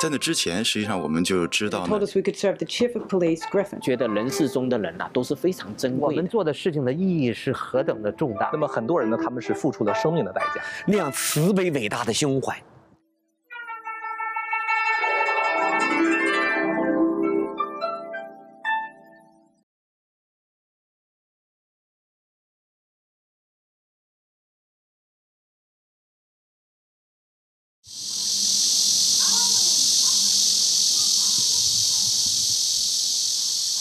在那之前实际上我们就知道呢觉得人世中的人呐都是非常珍贵我们做的事情的意义是何等的重大。那么很多人呢他们是付出了生命的代价。那样慈悲伟大的胸怀。